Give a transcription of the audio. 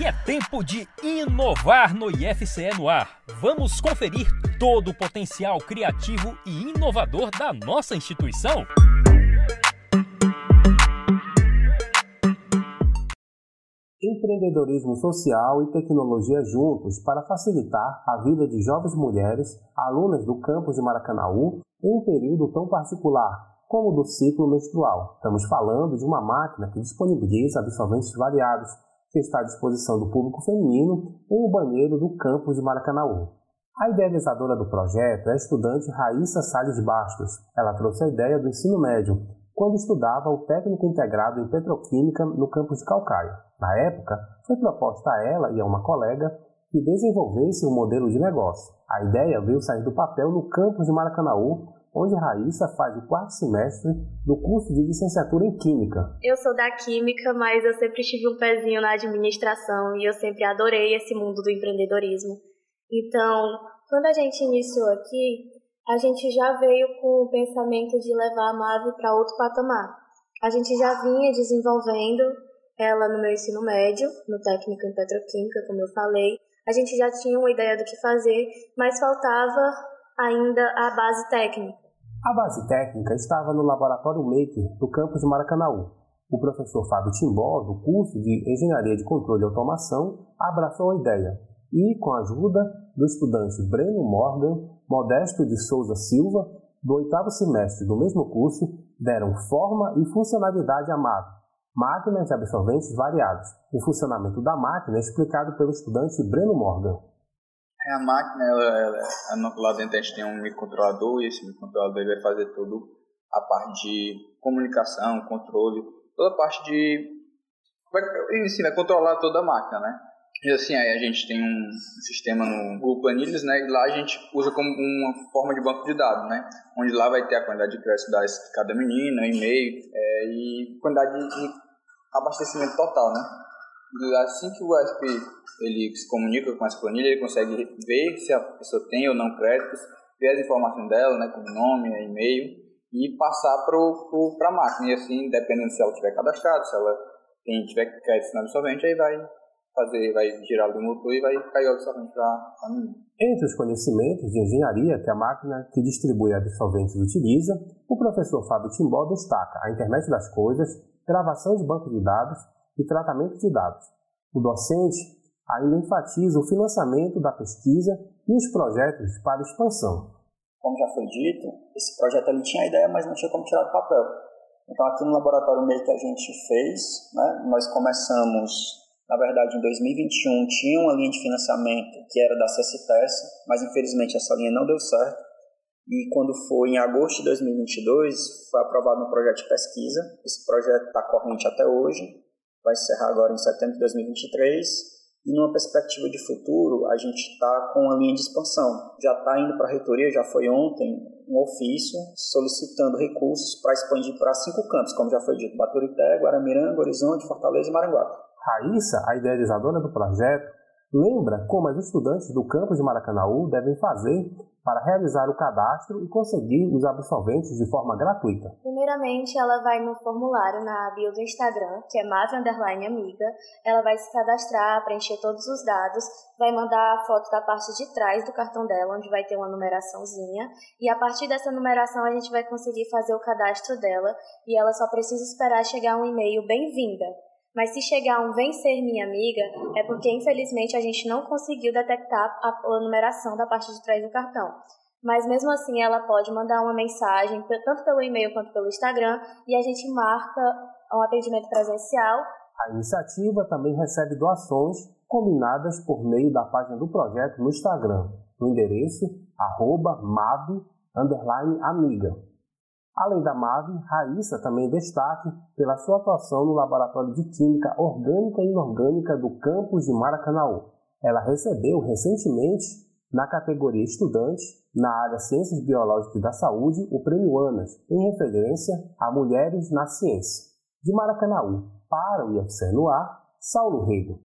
E é tempo de inovar no IFCE no ar. Vamos conferir todo o potencial criativo e inovador da nossa instituição? Empreendedorismo social e tecnologia juntos para facilitar a vida de jovens mulheres, alunas do campus de Maracanaú, em um período tão particular como o do ciclo menstrual. Estamos falando de uma máquina que disponibiliza absorventes variados, que está à disposição do público feminino em um banheiro do campus de Maracanaú. A idealizadora do projeto é a estudante Raíssa Salles Bastos. Ela trouxe a ideia do ensino médio, quando estudava o técnico integrado em petroquímica no campus de Calcaia. Na época, foi proposta a ela e a uma colega que desenvolvesse um modelo de negócio. A ideia veio sair do papel no campus de Maracanaú, onde Raíssa faz o quarto semestre do curso de licenciatura em Química. Eu sou da Química, mas eu sempre tive um pezinho na administração e eu sempre adorei esse mundo do empreendedorismo. Então, quando a gente iniciou aqui, a gente já veio com o pensamento de levar a MAVE para outro patamar. A gente já vinha desenvolvendo ela no meu ensino médio, no técnico em petroquímica, como eu falei. A gente já tinha uma ideia do que fazer, mas faltava ainda a base técnica. A base técnica estava no Laboratório Maker do campus de Maracanaú. O professor Fábio Timbó, do curso de Engenharia de Controle e Automação, abraçou a ideia e, com a ajuda do estudante Breno Morgan, Modesto de Souza Silva, do oitavo semestre do mesmo curso, deram forma e funcionalidade à máquina, máquinas de absorventes variados. O funcionamento da máquina é explicado pelo estudante Breno Morgan. É, a máquina, ela, ela, lá dentro a gente tem um microcontrolador e esse microcontrolador vai fazer tudo a parte de comunicação, controle, toda a parte de... Vai, sim, vai controlar toda a máquina, né? E assim, aí a gente tem um sistema no Google Planilhas, né? E lá a gente usa como uma forma de banco de dados, né? Onde lá vai ter a quantidade de crédito de cada menina, e-mail é, e quantidade de abastecimento total, né? Assim que o USP ele se comunica com essa planilha, ele consegue ver se a pessoa tem ou não créditos, ver as informações dela, né? Como nome, e-mail e passar para a máquina. E assim, dependendo se ela tiver cadastrado, se ela tem, tiver crédito no absorvente, aí vai fazer, vai girar o motor e vai cair o absorvente para a menina. Entre os conhecimentos de engenharia que a máquina que distribui absorventes utiliza, o professor Fábio Timbó destaca a internet das coisas, gravação de banco de dados e tratamento de dados. O docente ainda enfatiza o financiamento da pesquisa e os projetos para expansão. Como já foi dito, esse projeto ali tinha a ideia, mas não tinha como tirar do papel. Então, aqui no laboratório meio que a gente fez, né, nós começamos na verdade, em 2021 tinha uma linha de financiamento que era da CSTES, mas infelizmente essa linha não deu certo. E quando foi em agosto de 2022, foi aprovado um projeto de pesquisa. Esse projeto está corrente até hoje, vai encerrar agora em setembro de 2023. E numa perspectiva de futuro, a gente está com uma linha de expansão. Já está indo para a reitoria, já foi ontem, um ofício solicitando recursos para expandir para cinco campos, como já foi dito: Baturité, Guaramiranga, Horizonte, Fortaleza e Maranguape. Raíssa, a idealizadora do projeto, lembra como as estudantes do campus de Maracanaú devem fazer para realizar o cadastro e conseguir os absolventes de forma gratuita. Primeiramente, ela vai no formulário na bio do Instagram, que é Mave Underline Amiga. Ela vai se cadastrar, preencher todos os dados, vai mandar a foto da parte de trás do cartão dela, onde vai ter uma numeraçãozinha. E a partir dessa numeração, a gente vai conseguir fazer o cadastro dela. E ela só precisa esperar chegar um e-mail bem-vinda mas se chegar um vencer minha amiga, é porque infelizmente a gente não conseguiu detectar a, numeração da parte de trás do cartão. Mas mesmo assim ela pode mandar uma mensagem, tanto pelo e-mail quanto pelo Instagram, e a gente marca um atendimento presencial. A iniciativa também recebe doações combinadas por meio da página do projeto no Instagram, no endereço arroba amiga. Além da MAVE, Raíssa também destaque pela sua atuação no Laboratório de Química Orgânica e Inorgânica do campus de Maracanaú. Ela recebeu recentemente, na categoria Estudante, na área Ciências Biológicas da Saúde, o Prêmio ANAS, em referência a Mulheres na Ciência. De Maracanaú para o IFC no ar, Saulo Rego.